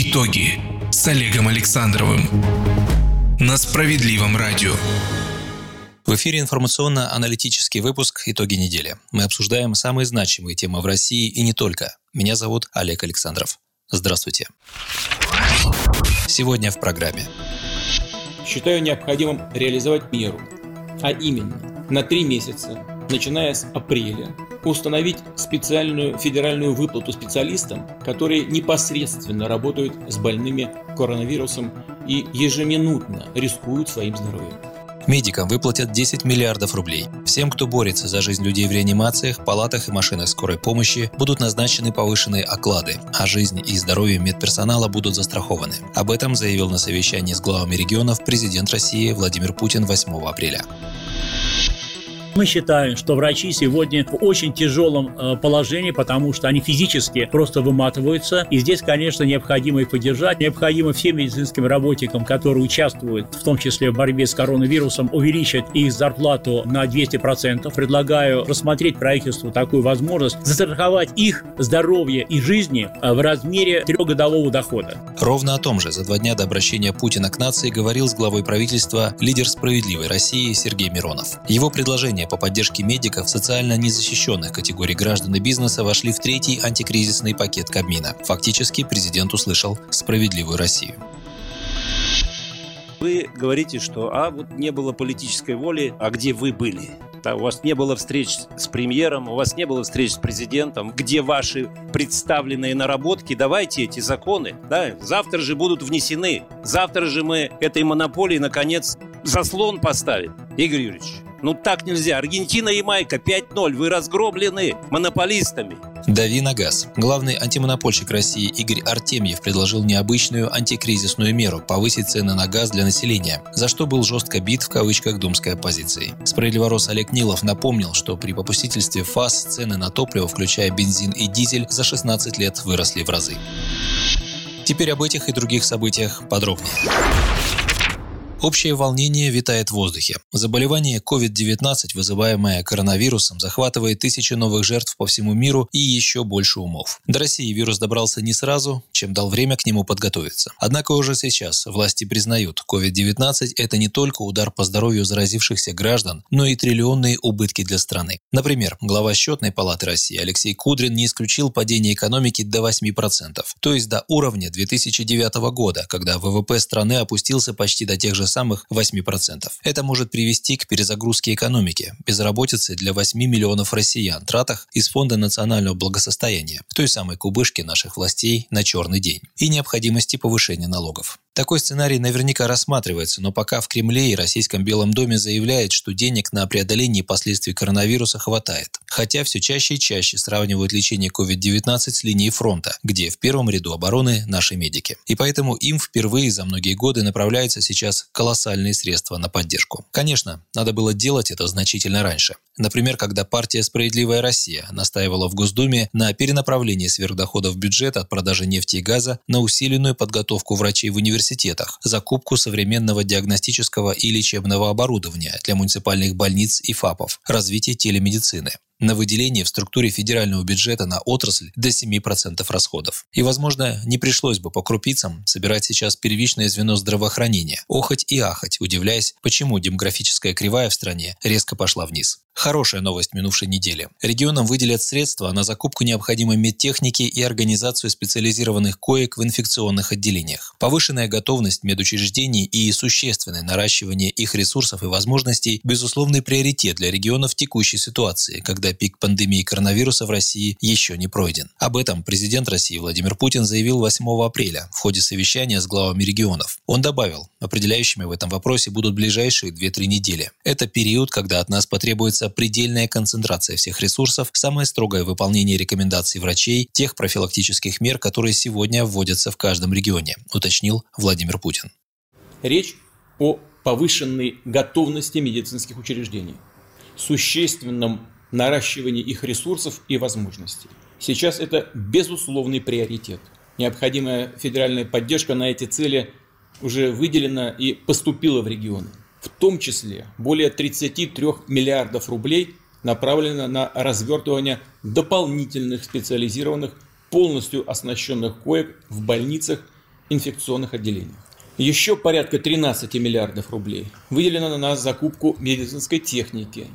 Итоги с Олегом Александровым на Справедливом радио. В эфире информационно-аналитический выпуск «Итоги недели». Мы обсуждаем самые значимые темы в России и не только. Меня зовут Олег Александров. Здравствуйте. Сегодня в программе. Считаю необходимым реализовать меру, а именно на три месяца, начиная с апреля, установить специальную федеральную выплату специалистам, которые непосредственно работают с больными коронавирусом и ежеминутно рискуют своим здоровьем. Медикам выплатят 10 миллиардов рублей. Всем, кто борется за жизнь людей в реанимациях, палатах и машинах скорой помощи, будут назначены повышенные оклады, а жизнь и здоровье медперсонала будут застрахованы. Об этом заявил на совещании с главами регионов президент России Владимир Путин 8 апреля. Мы считаем, что врачи сегодня в очень тяжелом э, положении, потому что они физически просто выматываются. И здесь, конечно, необходимо их поддержать. Необходимо всем медицинским работникам, которые участвуют, в том числе в борьбе с коронавирусом, увеличить их зарплату на 200%. Предлагаю рассмотреть правительству такую возможность, застраховать их здоровье и жизни э, в размере трехгодового дохода. Ровно о том же за два дня до обращения Путина к нации говорил с главой правительства лидер «Справедливой России» Сергей Миронов. Его предложение по поддержке медиков социально незащищенных категорий граждан и бизнеса вошли в третий антикризисный пакет Кабмина. Фактически президент услышал «Справедливую Россию». Вы говорите, что а вот не было политической воли, а где вы были? У вас не было встреч с премьером, у вас не было встреч с президентом, где ваши представленные наработки, давайте эти законы, да, завтра же будут внесены, завтра же мы этой монополии, наконец, заслон поставим. Игорь Юрьевич, ну так нельзя. Аргентина и Майка 5-0. Вы разгромлены монополистами. Дави на газ. Главный антимонопольщик России Игорь Артемьев предложил необычную антикризисную меру – повысить цены на газ для населения, за что был жестко бит в кавычках думской оппозицией. Справедливорос Олег Нилов напомнил, что при попустительстве ФАС цены на топливо, включая бензин и дизель, за 16 лет выросли в разы. Теперь об этих и других событиях подробнее. Общее волнение витает в воздухе. Заболевание COVID-19, вызываемое коронавирусом, захватывает тысячи новых жертв по всему миру и еще больше умов. До России вирус добрался не сразу, чем дал время к нему подготовиться. Однако уже сейчас власти признают, COVID-19 – это не только удар по здоровью заразившихся граждан, но и триллионные убытки для страны. Например, глава счетной палаты России Алексей Кудрин не исключил падение экономики до 8%, то есть до уровня 2009 года, когда ВВП страны опустился почти до тех же самых 8%. Это может привести к перезагрузке экономики, безработице для 8 миллионов россиян, тратах из Фонда национального благосостояния, той самой кубышке наших властей на черный день, и необходимости повышения налогов. Такой сценарий наверняка рассматривается, но пока в Кремле и Российском Белом доме заявляют, что денег на преодоление последствий коронавируса хватает. Хотя все чаще и чаще сравнивают лечение COVID-19 с линией фронта, где в первом ряду обороны наши медики. И поэтому им впервые за многие годы направляются сейчас колоссальные средства на поддержку. Конечно, надо было делать это значительно раньше. Например, когда партия «Справедливая Россия» настаивала в Госдуме на перенаправлении сверхдоходов бюджета от продажи нефти и газа на усиленную подготовку врачей в университетах, закупку современного диагностического и лечебного оборудования для муниципальных больниц и ФАПов, развитие телемедицины на выделение в структуре федерального бюджета на отрасль до 7% расходов. И, возможно, не пришлось бы по крупицам собирать сейчас первичное звено здравоохранения, охоть и ахать, удивляясь, почему демографическая кривая в стране резко пошла вниз. Хорошая новость минувшей недели. Регионам выделят средства на закупку необходимой медтехники и организацию специализированных коек в инфекционных отделениях. Повышенная готовность медучреждений и существенное наращивание их ресурсов и возможностей – безусловный приоритет для регионов в текущей ситуации, когда пик пандемии коронавируса в России еще не пройден. Об этом президент России Владимир Путин заявил 8 апреля в ходе совещания с главами регионов. Он добавил, определяющими в этом вопросе будут ближайшие 2-3 недели. Это период, когда от нас потребуется предельная концентрация всех ресурсов, самое строгое выполнение рекомендаций врачей, тех профилактических мер, которые сегодня вводятся в каждом регионе, уточнил Владимир Путин. Речь о повышенной готовности медицинских учреждений, существенном наращивании их ресурсов и возможностей. Сейчас это безусловный приоритет. Необходимая федеральная поддержка на эти цели уже выделена и поступила в регионы. В том числе более 33 миллиардов рублей направлено на развертывание дополнительных специализированных, полностью оснащенных коек в больницах инфекционных отделениях. Еще порядка 13 миллиардов рублей выделено на закупку медицинской техники,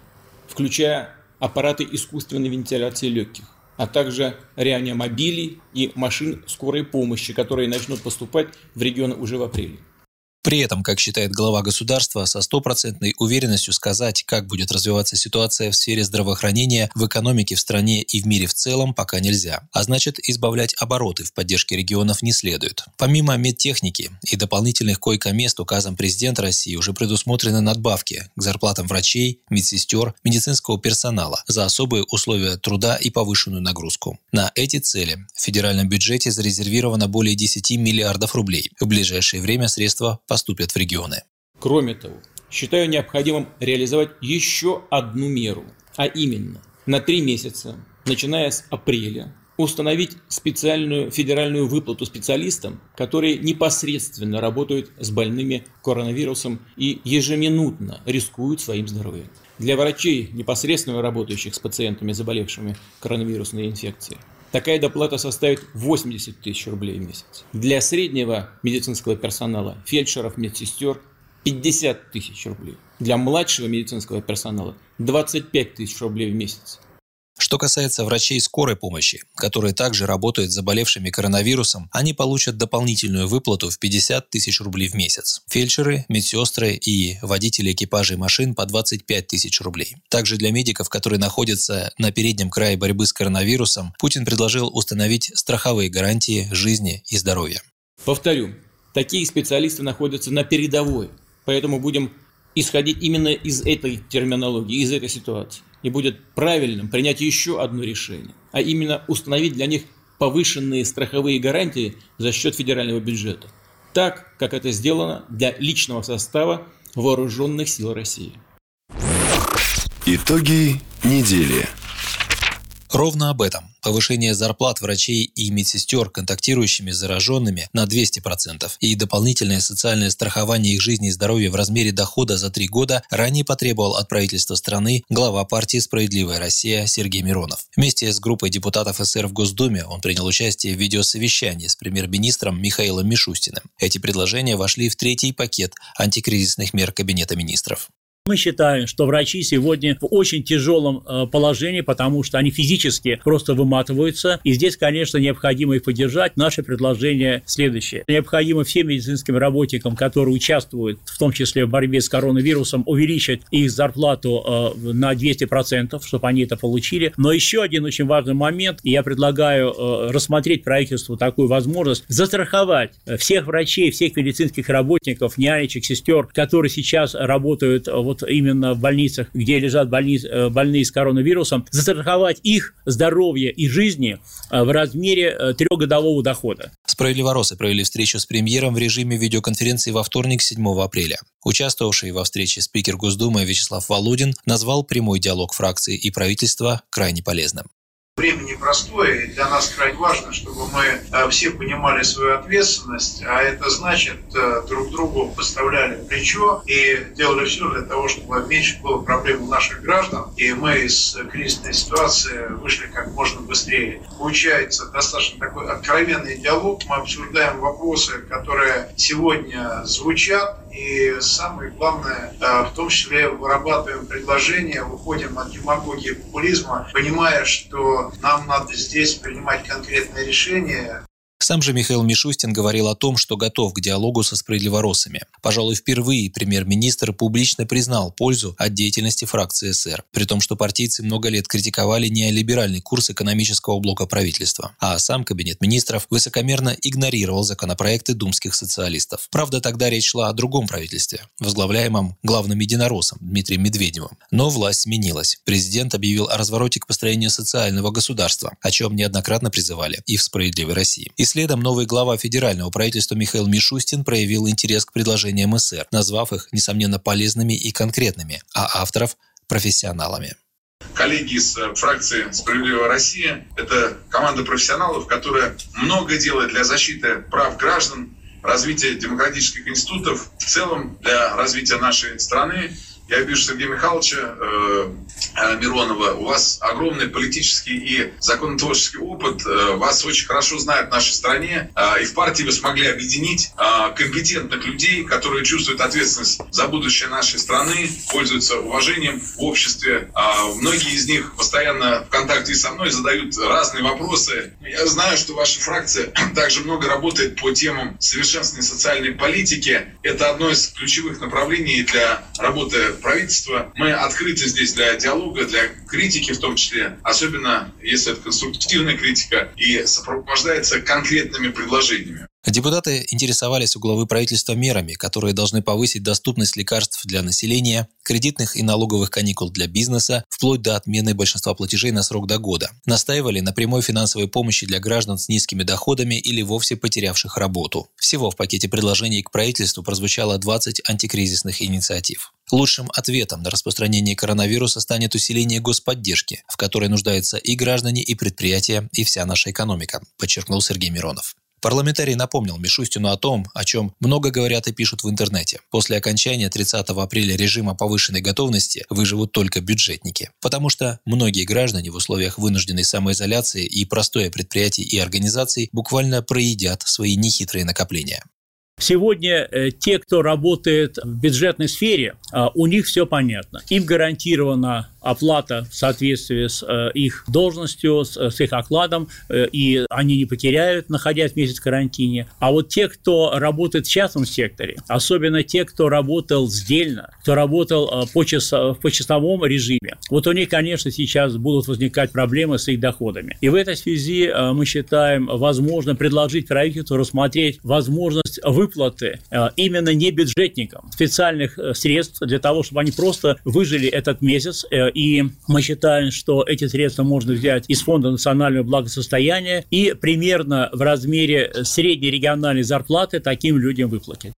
включая аппараты искусственной вентиляции легких, а также реанимобилей и машин скорой помощи, которые начнут поступать в регионы уже в апреле. При этом, как считает глава государства, со стопроцентной уверенностью сказать, как будет развиваться ситуация в сфере здравоохранения, в экономике в стране и в мире в целом пока нельзя. А значит, избавлять обороты в поддержке регионов не следует. Помимо медтехники и дополнительных койко-мест указом президента России уже предусмотрены надбавки к зарплатам врачей, медсестер, медицинского персонала за особые условия труда и повышенную нагрузку. На эти цели в федеральном бюджете зарезервировано более 10 миллиардов рублей. В ближайшее время средства поступят в регионы. Кроме того, считаю необходимым реализовать еще одну меру, а именно на три месяца, начиная с апреля, установить специальную федеральную выплату специалистам, которые непосредственно работают с больными коронавирусом и ежеминутно рискуют своим здоровьем. Для врачей, непосредственно работающих с пациентами, заболевшими коронавирусной инфекцией, Такая доплата составит 80 тысяч рублей в месяц. Для среднего медицинского персонала, фельдшеров, медсестер 50 тысяч рублей. Для младшего медицинского персонала 25 тысяч рублей в месяц. Что касается врачей скорой помощи, которые также работают с заболевшими коронавирусом, они получат дополнительную выплату в 50 тысяч рублей в месяц. Фельдшеры, медсестры и водители экипажей машин по 25 тысяч рублей. Также для медиков, которые находятся на переднем крае борьбы с коронавирусом, Путин предложил установить страховые гарантии жизни и здоровья. Повторю, такие специалисты находятся на передовой, поэтому будем исходить именно из этой терминологии, из этой ситуации и будет правильным принять еще одно решение, а именно установить для них повышенные страховые гарантии за счет федерального бюджета, так, как это сделано для личного состава вооруженных сил России. Итоги недели. Ровно об этом. Повышение зарплат врачей и медсестер, контактирующими с зараженными, на 200% и дополнительное социальное страхование их жизни и здоровья в размере дохода за три года ранее потребовал от правительства страны глава партии «Справедливая Россия» Сергей Миронов. Вместе с группой депутатов СССР в Госдуме он принял участие в видеосовещании с премьер-министром Михаилом Мишустиным. Эти предложения вошли в третий пакет антикризисных мер Кабинета министров. Мы считаем, что врачи сегодня в очень тяжелом э, положении, потому что они физически просто выматываются. И здесь, конечно, необходимо их поддержать. Наше предложение следующее. Необходимо всем медицинским работникам, которые участвуют, в том числе в борьбе с коронавирусом, увеличить их зарплату э, на 200%, чтобы они это получили. Но еще один очень важный момент, я предлагаю э, рассмотреть правительству такую возможность, застраховать всех врачей, всех медицинских работников, нянечек, сестер, которые сейчас работают в вот именно в больницах, где лежат больниц, э, больные с коронавирусом, застраховать их здоровье и жизни э, в размере э, трехгодового дохода. Справедливоросы провели встречу с премьером в режиме видеоконференции во вторник, 7 апреля. Участвовавший во встрече спикер Госдумы Вячеслав Володин назвал прямой диалог фракции и правительства крайне полезным. Время непростое, и для нас крайне важно, чтобы мы э, все понимали свою ответственность, а это значит э, друг другу поставляли плечо и делали все для того, чтобы меньше было проблем у наших граждан, и мы из кризисной ситуации вышли как можно быстрее. Получается достаточно такой откровенный диалог, мы обсуждаем вопросы, которые сегодня звучат, и самое главное, э, в том числе вырабатываем предложения, выходим от демагогии популизма, понимая, что нам надо здесь принимать конкретные решения, сам же Михаил Мишустин говорил о том, что готов к диалогу со справедливоросами. Пожалуй, впервые премьер-министр публично признал пользу от деятельности фракции СР, при том, что партийцы много лет критиковали неолиберальный курс экономического блока правительства, а сам кабинет министров высокомерно игнорировал законопроекты думских социалистов. Правда, тогда речь шла о другом правительстве, возглавляемом главным единороссом Дмитрием Медведевым. Но власть сменилась. Президент объявил о развороте к построению социального государства, о чем неоднократно призывали и в «Справедливой России». И следом новый глава федерального правительства Михаил Мишустин проявил интерес к предложениям СР, назвав их, несомненно, полезными и конкретными, а авторов – профессионалами коллеги из э, фракции «Справедливая Россия» — это команда профессионалов, которая много делает для защиты прав граждан, развития демократических институтов, в целом для развития нашей страны. Я вижу Сергея Михайловича э, Миронова. У вас огромный политический и законотворческий опыт. Э, вас очень хорошо знают в нашей стране. Э, и в партии вы смогли объединить э, компетентных людей, которые чувствуют ответственность за будущее нашей страны, пользуются уважением в обществе. Э, многие из них постоянно в контакте со мной задают разные вопросы. Я знаю, что ваша фракция также много работает по темам совершенствования социальной политики. Это одно из ключевых направлений для работы правительства. Мы открыты здесь для диалога, для критики в том числе, особенно если это конструктивная критика и сопровождается конкретными предложениями. Депутаты интересовались у главы правительства мерами, которые должны повысить доступность лекарств для населения, кредитных и налоговых каникул для бизнеса, вплоть до отмены большинства платежей на срок до года. Настаивали на прямой финансовой помощи для граждан с низкими доходами или вовсе потерявших работу. Всего в пакете предложений к правительству прозвучало 20 антикризисных инициатив. Лучшим ответом на распространение коронавируса станет усиление господдержки, в которой нуждаются и граждане, и предприятия, и вся наша экономика, подчеркнул Сергей Миронов. Парламентарий напомнил Мишустину о том, о чем много говорят и пишут в интернете. После окончания 30 апреля режима повышенной готовности выживут только бюджетники. Потому что многие граждане в условиях вынужденной самоизоляции и простое предприятий и организаций буквально проедят свои нехитрые накопления. Сегодня э, те, кто работает в бюджетной сфере, э, у них все понятно. Им гарантирована оплата в соответствии с э, их должностью, с, с их окладом, э, и они не потеряют, находясь месяц в карантине. А вот те, кто работает в частном секторе, особенно те, кто работал сдельно, кто работал э, по, час, в почасовом режиме, вот у них, конечно, сейчас будут возникать проблемы с их доходами. И в этой связи мы считаем возможно предложить правительству рассмотреть возможность выплаты именно не бюджетникам специальных средств для того, чтобы они просто выжили этот месяц и мы считаем, что эти средства можно взять из Фонда национального благосостояния и примерно в размере средней региональной зарплаты таким людям выплатить.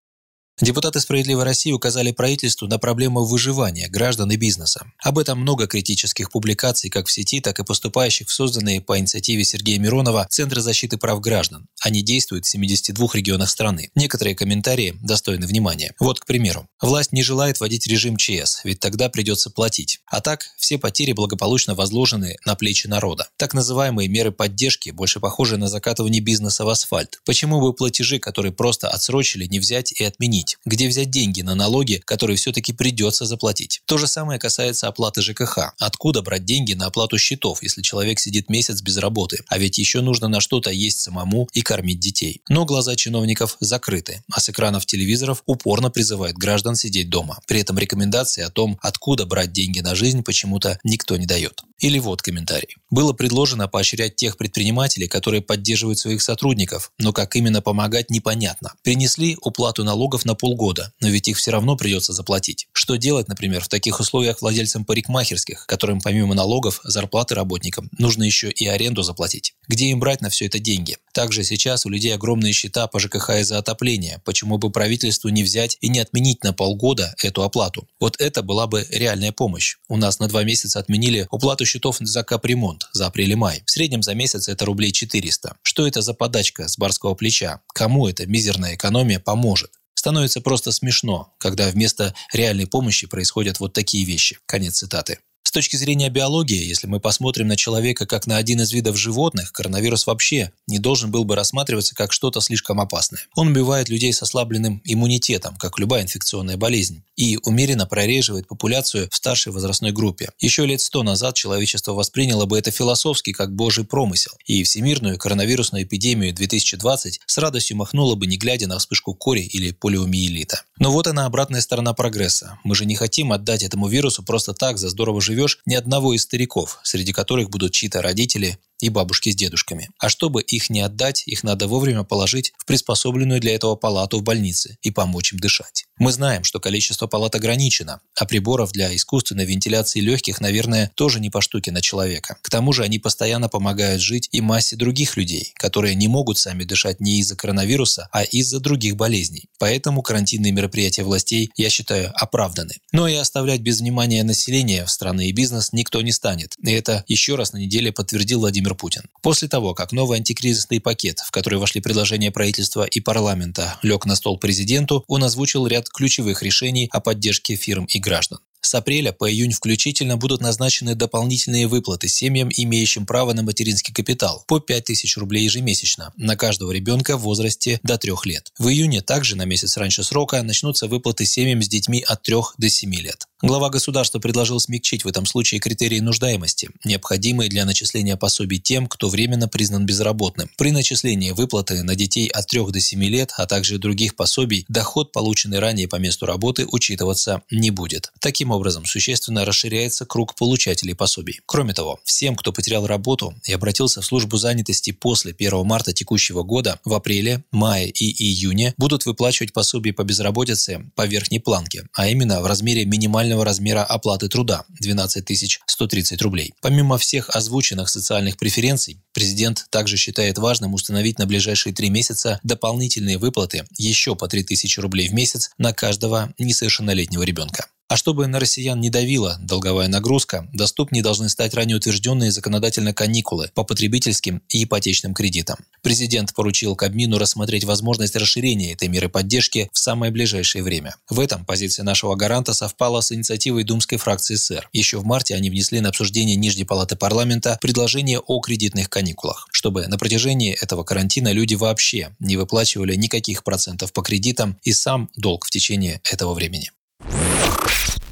Депутаты «Справедливой России» указали правительству на проблему выживания граждан и бизнеса. Об этом много критических публикаций как в сети, так и поступающих в созданные по инициативе Сергея Миронова Центры защиты прав граждан. Они действуют в 72 регионах страны. Некоторые комментарии достойны внимания. Вот, к примеру. Власть не желает вводить режим ЧС, ведь тогда придется платить. А так, все потери благополучно возложены на плечи народа. Так называемые меры поддержки больше похожи на закатывание бизнеса в асфальт. Почему бы платежи, которые просто отсрочили, не взять и отменить? Объяснить, где взять деньги на налоги, которые все-таки придется заплатить. То же самое касается оплаты ЖКХ. Откуда брать деньги на оплату счетов, если человек сидит месяц без работы? А ведь еще нужно на что-то есть самому и кормить детей. Но глаза чиновников закрыты, а с экранов телевизоров упорно призывают граждан сидеть дома. При этом рекомендации о том, откуда брать деньги на жизнь, почему-то никто не дает. Или вот комментарий. Было предложено поощрять тех предпринимателей, которые поддерживают своих сотрудников, но как именно помогать непонятно. Принесли уплату налогов на полгода, но ведь их все равно придется заплатить. Что делать, например, в таких условиях владельцам парикмахерских, которым помимо налогов, зарплаты работникам, нужно еще и аренду заплатить? Где им брать на все это деньги? Также сейчас у людей огромные счета по ЖКХ из-за отопления. Почему бы правительству не взять и не отменить на полгода эту оплату? Вот это была бы реальная помощь. У нас на два месяца отменили уплату счетов за капремонт за апрель-май. В среднем за месяц это рублей 400. Что это за подачка с барского плеча? Кому эта мизерная экономия поможет? Становится просто смешно, когда вместо реальной помощи происходят вот такие вещи. Конец цитаты точки зрения биологии, если мы посмотрим на человека как на один из видов животных, коронавирус вообще не должен был бы рассматриваться как что-то слишком опасное. Он убивает людей с ослабленным иммунитетом, как любая инфекционная болезнь, и умеренно прореживает популяцию в старшей возрастной группе. Еще лет сто назад человечество восприняло бы это философски как божий промысел, и всемирную коронавирусную эпидемию 2020 с радостью махнуло бы, не глядя на вспышку кори или полиомиелита. Но вот она обратная сторона прогресса. Мы же не хотим отдать этому вирусу просто так за здорово живешь найдешь ни одного из стариков, среди которых будут чьи-то родители и бабушки с дедушками. А чтобы их не отдать, их надо вовремя положить в приспособленную для этого палату в больнице и помочь им дышать. Мы знаем, что количество палат ограничено, а приборов для искусственной вентиляции легких, наверное, тоже не по штуке на человека. К тому же они постоянно помогают жить и массе других людей, которые не могут сами дышать не из-за коронавируса, а из-за других болезней. Поэтому карантинные мероприятия властей, я считаю, оправданы. Но и оставлять без внимания население страны и бизнес никто не станет. И это еще раз на неделе подтвердил Владимир Путин. После того, как новый антикризисный пакет, в который вошли предложения правительства и парламента, лег на стол президенту, он озвучил ряд ключевых решений о поддержке фирм и граждан. С апреля по июнь включительно будут назначены дополнительные выплаты семьям, имеющим право на материнский капитал, по 5000 рублей ежемесячно на каждого ребенка в возрасте до 3 лет. В июне также на месяц раньше срока начнутся выплаты семьям с детьми от 3 до 7 лет. Глава государства предложил смягчить в этом случае критерии нуждаемости, необходимые для начисления пособий тем, кто временно признан безработным. При начислении выплаты на детей от 3 до 7 лет, а также других пособий, доход, полученный ранее по месту работы, учитываться не будет. Таким образом, существенно расширяется круг получателей пособий. Кроме того, всем, кто потерял работу и обратился в службу занятости после 1 марта текущего года, в апреле, мае и июне будут выплачивать пособие по безработице по верхней планке, а именно в размере минимального минимального размера оплаты труда – 12 130 рублей. Помимо всех озвученных социальных преференций, президент также считает важным установить на ближайшие три месяца дополнительные выплаты еще по 3000 рублей в месяц на каждого несовершеннолетнего ребенка. А чтобы на россиян не давила долговая нагрузка, доступнее должны стать ранее утвержденные законодательно каникулы по потребительским и ипотечным кредитам. Президент поручил Кабмину рассмотреть возможность расширения этой меры поддержки в самое ближайшее время. В этом позиция нашего гаранта совпала с инициативой думской фракции СССР. Еще в марте они внесли на обсуждение Нижней палаты парламента предложение о кредитных каникулах, чтобы на протяжении этого карантина люди вообще не выплачивали никаких процентов по кредитам и сам долг в течение этого времени.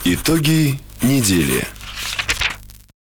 Итоги недели.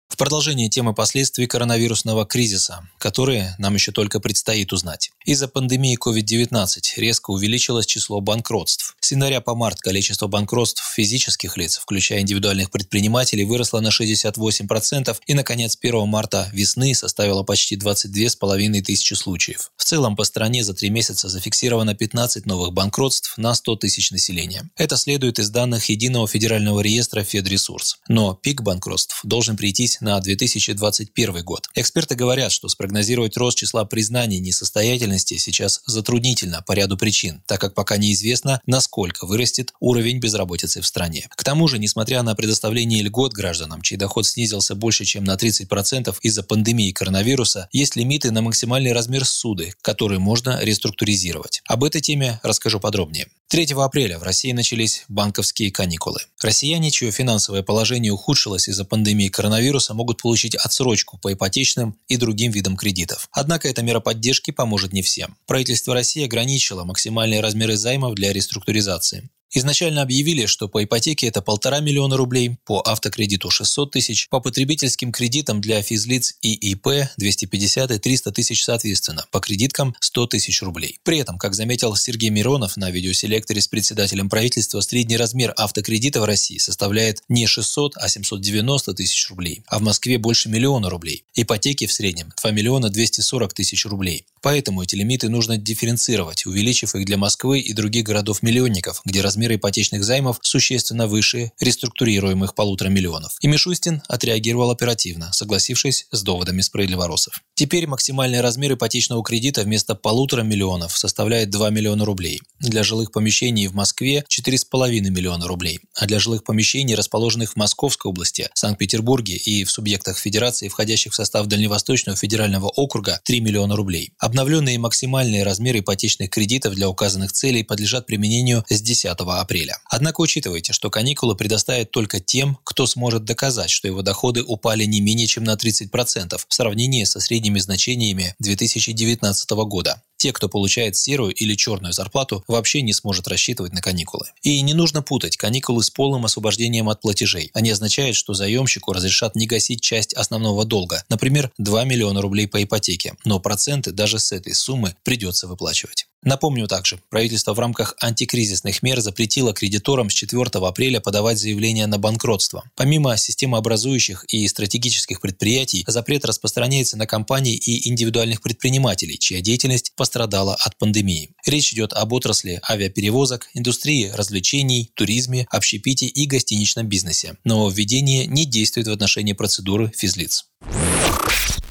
В продолжение темы последствий коронавирусного кризиса, которые нам еще только предстоит узнать. Из-за пандемии COVID-19 резко увеличилось число банкротств. Января по март количество банкротств физических лиц, включая индивидуальных предпринимателей, выросло на 68% и, наконец, 1 марта весны составило почти 22,5 тысячи случаев. В целом по стране за три месяца зафиксировано 15 новых банкротств на 100 тысяч населения. Это следует из данных Единого федерального реестра Федресурс. Но пик банкротств должен прийтись на 2021 год. Эксперты говорят, что спрогнозировать рост числа признаний несостоятельности сейчас затруднительно по ряду причин, так как пока неизвестно, насколько вырастет уровень безработицы в стране. К тому же, несмотря на предоставление льгот гражданам, чей доход снизился больше, чем на 30% из-за пандемии коронавируса, есть лимиты на максимальный размер суды, которые можно реструктуризировать. Об этой теме расскажу подробнее. 3 апреля в России начались банковские каникулы. Россияне, чье финансовое положение ухудшилось из-за пандемии коронавируса, могут получить отсрочку по ипотечным и другим видам кредитов. Однако эта мера поддержки поможет не всем. Правительство России ограничило максимальные размеры займов для реструктуризации. Изначально объявили, что по ипотеке это полтора миллиона рублей, по автокредиту 600 тысяч, по потребительским кредитам для физлиц и ИП 250 и 300 тысяч соответственно, по кредиткам 100 тысяч рублей. При этом, как заметил Сергей Миронов на видеоселекторе с председателем правительства, средний размер автокредита в России составляет не 600, а 790 тысяч рублей, а в Москве больше миллиона рублей. Ипотеки в среднем 2 миллиона 240 тысяч рублей. Поэтому эти лимиты нужно дифференцировать, увеличив их для Москвы и других городов-миллионников, где размер размеры ипотечных займов существенно выше реструктурируемых полутора миллионов. И Мишустин отреагировал оперативно, согласившись с доводами справедливоросов. Теперь максимальный размер ипотечного кредита вместо полутора миллионов составляет 2 миллиона рублей. Для жилых помещений в Москве 4,5 миллиона рублей, а для жилых помещений, расположенных в Московской области, Санкт-Петербурге и в субъектах Федерации, входящих в состав Дальневосточного федерального округа, 3 миллиона рублей. Обновленные максимальные размеры ипотечных кредитов для указанных целей подлежат применению с 10 апреля. Однако учитывайте, что каникулы предоставят только тем, кто сможет доказать, что его доходы упали не менее чем на 30% в сравнении со средними значениями 2019 года те, кто получает серую или черную зарплату, вообще не сможет рассчитывать на каникулы. И не нужно путать каникулы с полным освобождением от платежей. Они означают, что заемщику разрешат не гасить часть основного долга, например, 2 миллиона рублей по ипотеке, но проценты даже с этой суммы придется выплачивать. Напомню также, правительство в рамках антикризисных мер запретило кредиторам с 4 апреля подавать заявления на банкротство. Помимо системообразующих и стратегических предприятий, запрет распространяется на компании и индивидуальных предпринимателей, чья деятельность пострадала от пандемии. Речь идет об отрасли авиаперевозок, индустрии развлечений, туризме, общепите и гостиничном бизнесе. Но введение не действует в отношении процедуры физлиц.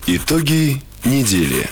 Итоги недели.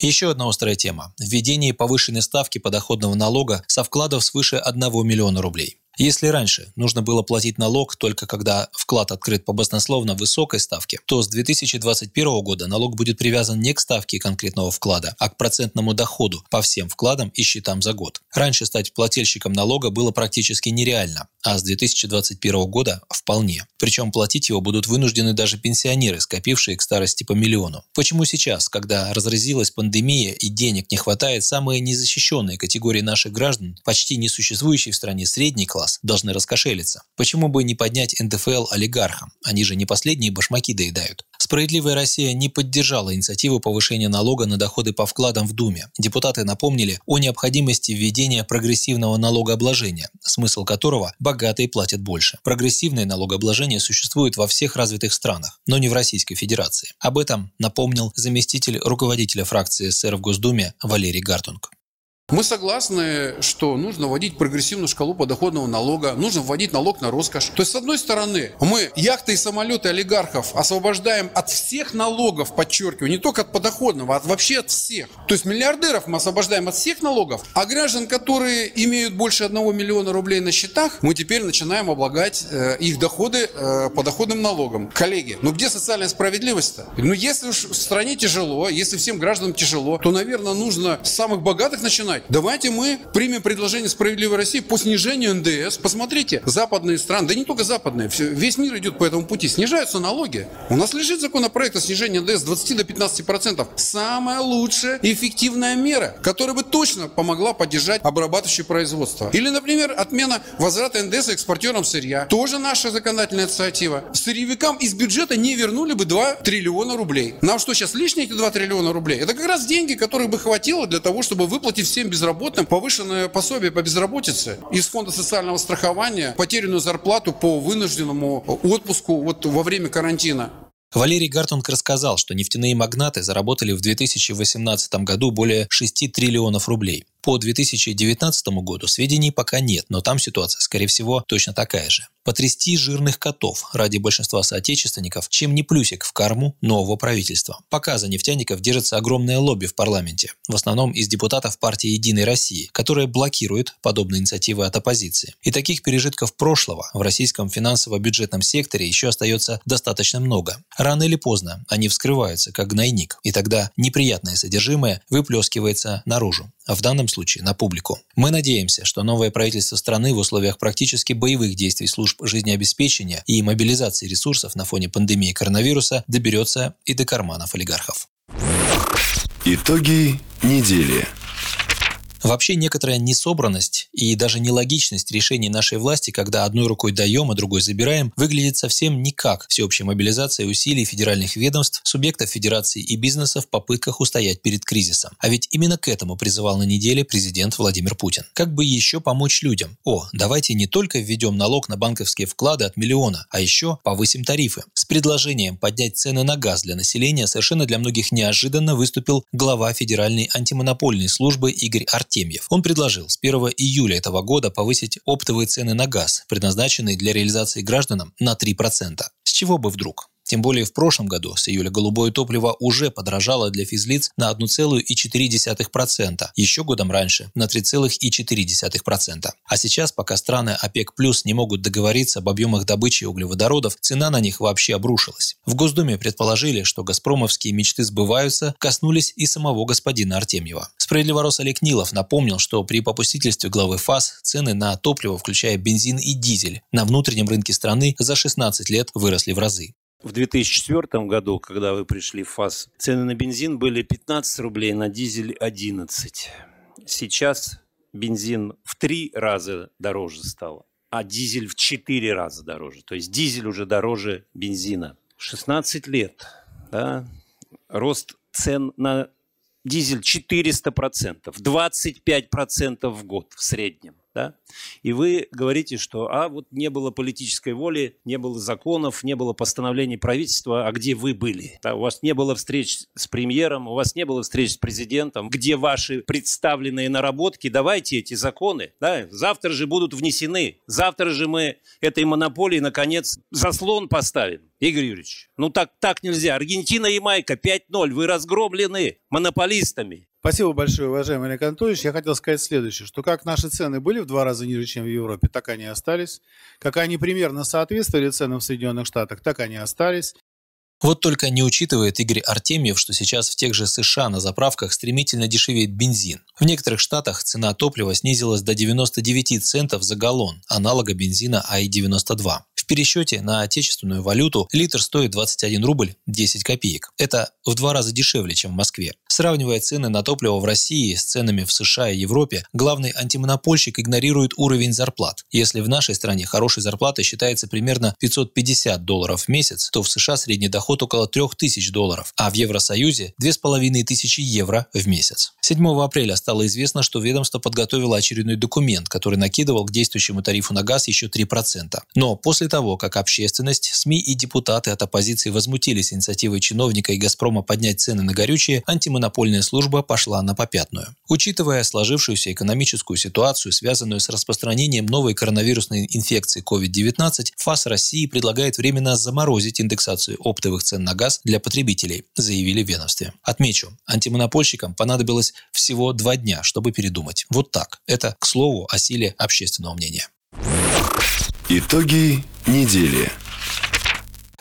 Еще одна острая тема – введение повышенной ставки подоходного налога со вкладов свыше 1 миллиона рублей. Если раньше нужно было платить налог только когда вклад открыт по баснословно высокой ставке, то с 2021 года налог будет привязан не к ставке конкретного вклада, а к процентному доходу по всем вкладам и счетам за год. Раньше стать плательщиком налога было практически нереально, а с 2021 года вполне. Причем платить его будут вынуждены даже пенсионеры, скопившие к старости по миллиону. Почему сейчас, когда разразилась пандемия и денег не хватает, самые незащищенные категории наших граждан, почти несуществующий в стране средний класс, класс должны раскошелиться. Почему бы не поднять НДФЛ олигархам? Они же не последние башмаки доедают. Справедливая Россия не поддержала инициативу повышения налога на доходы по вкладам в Думе. Депутаты напомнили о необходимости введения прогрессивного налогообложения, смысл которого – богатые платят больше. Прогрессивное налогообложение существует во всех развитых странах, но не в Российской Федерации. Об этом напомнил заместитель руководителя фракции СССР в Госдуме Валерий Гартунг. Мы согласны, что нужно вводить прогрессивную шкалу подоходного налога, нужно вводить налог на роскошь. То есть, с одной стороны, мы яхты и самолеты олигархов освобождаем от всех налогов, подчеркиваю, не только от подоходного, а вообще от всех. То есть, миллиардеров мы освобождаем от всех налогов, а граждан, которые имеют больше одного миллиона рублей на счетах, мы теперь начинаем облагать э, их доходы э, подоходным налогом. Коллеги, ну где социальная справедливость-то? Ну если уж в стране тяжело, если всем гражданам тяжело, то, наверное, нужно с самых богатых начинать, сказать, давайте мы примем предложение «Справедливой России» по снижению НДС. Посмотрите, западные страны, да не только западные, весь мир идет по этому пути, снижаются налоги. У нас лежит законопроект о снижении НДС с 20 до 15 процентов. Самая лучшая и эффективная мера, которая бы точно помогла поддержать обрабатывающее производство. Или, например, отмена возврата НДС экспортерам сырья. Тоже наша законодательная инициатива. Сырьевикам из бюджета не вернули бы 2 триллиона рублей. Нам что, сейчас лишние эти 2 триллиона рублей? Это как раз деньги, которых бы хватило для того, чтобы выплатить всем всем безработным повышенное пособие по безработице из фонда социального страхования, потерянную зарплату по вынужденному отпуску вот во время карантина. Валерий Гартунг рассказал, что нефтяные магнаты заработали в 2018 году более 6 триллионов рублей. По 2019 году сведений пока нет, но там ситуация, скорее всего, точно такая же потрясти жирных котов ради большинства соотечественников, чем не плюсик в карму нового правительства. Пока за нефтяников держится огромное лобби в парламенте, в основном из депутатов партии «Единой России», которая блокирует подобные инициативы от оппозиции. И таких пережитков прошлого в российском финансово-бюджетном секторе еще остается достаточно много. Рано или поздно они вскрываются, как гнойник, и тогда неприятное содержимое выплескивается наружу, а в данном случае на публику. Мы надеемся, что новое правительство страны в условиях практически боевых действий служб жизнеобеспечения и мобилизации ресурсов на фоне пандемии коронавируса доберется и до карманов олигархов. Итоги недели. Вообще некоторая несобранность и даже нелогичность решений нашей власти, когда одной рукой даем, а другой забираем, выглядит совсем не как всеобщая мобилизация усилий федеральных ведомств, субъектов федерации и бизнеса в попытках устоять перед кризисом. А ведь именно к этому призывал на неделе президент Владимир Путин. Как бы еще помочь людям? О, давайте не только введем налог на банковские вклады от миллиона, а еще повысим тарифы. С предложением поднять цены на газ для населения совершенно для многих неожиданно выступил глава Федеральной антимонопольной службы Игорь Арт Артемьев. Он предложил с 1 июля этого года повысить оптовые цены на газ, предназначенные для реализации гражданам, на 3%. С чего бы вдруг? Тем более в прошлом году с июля голубое топливо уже подорожало для физлиц на 1,4%, еще годом раньше на 3,4%. А сейчас, пока страны ОПЕК+, плюс не могут договориться об объемах добычи углеводородов, цена на них вообще обрушилась. В Госдуме предположили, что газпромовские мечты сбываются, коснулись и самого господина Артемьева. Справедливорос Олег Нилов напомнил, что при попустительстве главы ФАС цены на топливо, включая бензин и дизель, на внутреннем рынке страны за 16 лет выросли в разы. В 2004 году, когда вы пришли в ФАС, цены на бензин были 15 рублей, на дизель 11. Сейчас бензин в три раза дороже стал, а дизель в четыре раза дороже. То есть дизель уже дороже бензина. 16 лет, да, рост цен на дизель 400%, 25% в год в среднем да, и вы говорите, что а вот не было политической воли, не было законов, не было постановлений правительства, а где вы были? Да, у вас не было встреч с премьером, у вас не было встреч с президентом, где ваши представленные наработки, давайте эти законы, да, завтра же будут внесены, завтра же мы этой монополии, наконец, заслон поставим. Игорь Юрьевич, ну так, так нельзя. Аргентина и Майка 5-0. Вы разгромлены монополистами. Спасибо большое, уважаемый Олег Анатольевич. Я хотел сказать следующее, что как наши цены были в два раза ниже, чем в Европе, так они остались. Как они примерно соответствовали ценам в Соединенных Штатах, так они остались. Вот только не учитывает Игорь Артемьев, что сейчас в тех же США на заправках стремительно дешевеет бензин. В некоторых штатах цена топлива снизилась до 99 центов за галлон, аналога бензина АИ-92 пересчете на отечественную валюту литр стоит 21 рубль 10 копеек. Это в два раза дешевле, чем в Москве. Сравнивая цены на топливо в России с ценами в США и Европе, главный антимонопольщик игнорирует уровень зарплат. Если в нашей стране хорошей зарплатой считается примерно 550 долларов в месяц, то в США средний доход около 3000 долларов, а в Евросоюзе 2500 евро в месяц. 7 апреля стало известно, что ведомство подготовило очередной документ, который накидывал к действующему тарифу на газ еще 3%. Но после того, того, как общественность, СМИ и депутаты от оппозиции возмутились инициативой чиновника и «Газпрома» поднять цены на горючее, антимонопольная служба пошла на попятную. Учитывая сложившуюся экономическую ситуацию, связанную с распространением новой коронавирусной инфекции COVID-19, ФАС России предлагает временно заморозить индексацию оптовых цен на газ для потребителей, заявили в ведомстве. Отмечу, антимонопольщикам понадобилось всего два дня, чтобы передумать. Вот так. Это, к слову, о силе общественного мнения. Итоги недели.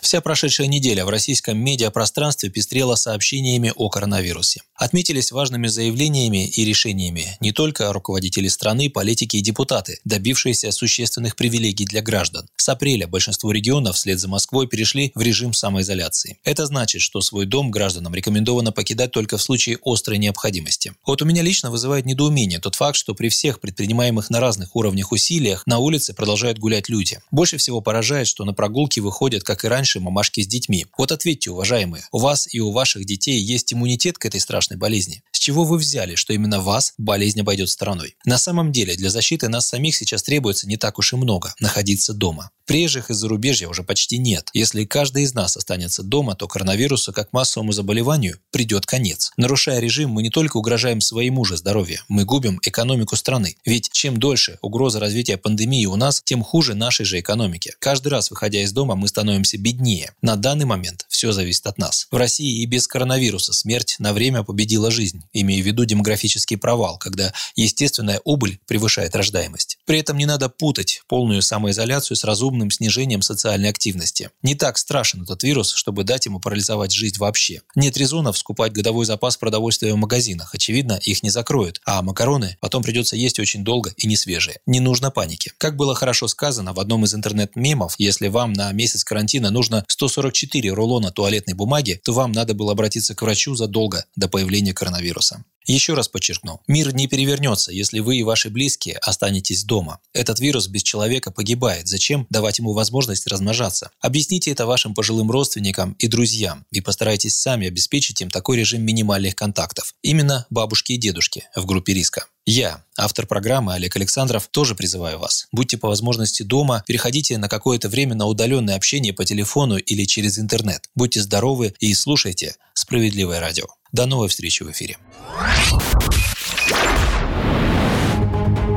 Вся прошедшая неделя в российском медиапространстве пестрела сообщениями о коронавирусе. Отметились важными заявлениями и решениями не только руководители страны, политики и депутаты, добившиеся существенных привилегий для граждан. С апреля большинство регионов вслед за Москвой перешли в режим самоизоляции. Это значит, что свой дом гражданам рекомендовано покидать только в случае острой необходимости. Вот у меня лично вызывает недоумение тот факт, что при всех предпринимаемых на разных уровнях усилиях на улице продолжают гулять люди. Больше всего поражает, что на прогулки выходят, как и раньше, мамашки с детьми. Вот ответьте, уважаемые, у вас и у ваших детей есть иммунитет к этой страшной болезни? Чего вы взяли, что именно вас болезнь обойдет стороной? На самом деле, для защиты нас самих сейчас требуется не так уж и много – находиться дома. Приезжих из зарубежья уже почти нет. Если каждый из нас останется дома, то коронавирусу как массовому заболеванию придет конец. Нарушая режим, мы не только угрожаем своему же здоровью, мы губим экономику страны. Ведь чем дольше угроза развития пандемии у нас, тем хуже нашей же экономике. Каждый раз, выходя из дома, мы становимся беднее. На данный момент все зависит от нас. В России и без коронавируса смерть на время победила жизнь, имея в виду демографический провал, когда естественная убыль превышает рождаемость. При этом не надо путать полную самоизоляцию с разумным снижением социальной активности. Не так страшен этот вирус, чтобы дать ему парализовать жизнь вообще. Нет резонов скупать годовой запас продовольствия в магазинах. Очевидно, их не закроют. А макароны потом придется есть очень долго и не свежие. Не нужно паники. Как было хорошо сказано в одном из интернет-мемов, если вам на месяц карантина нужно 144 рулона туалетной бумаги, то вам надо было обратиться к врачу задолго до появления коронавируса. Еще раз подчеркну, мир не перевернется, если вы и ваши близкие останетесь дома. Этот вирус без человека погибает. Зачем давать ему возможность размножаться? Объясните это вашим пожилым родственникам и друзьям и постарайтесь сами обеспечить им такой режим минимальных контактов. Именно бабушки и дедушки в группе риска. Я, автор программы Олег Александров, тоже призываю вас. Будьте по возможности дома, переходите на какое-то время на удаленное общение по телефону или через интернет. Будьте здоровы и слушайте «Справедливое радио». До новой встречи в эфире.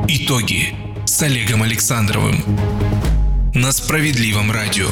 Итоги с Олегом Александровым на Справедливом радио.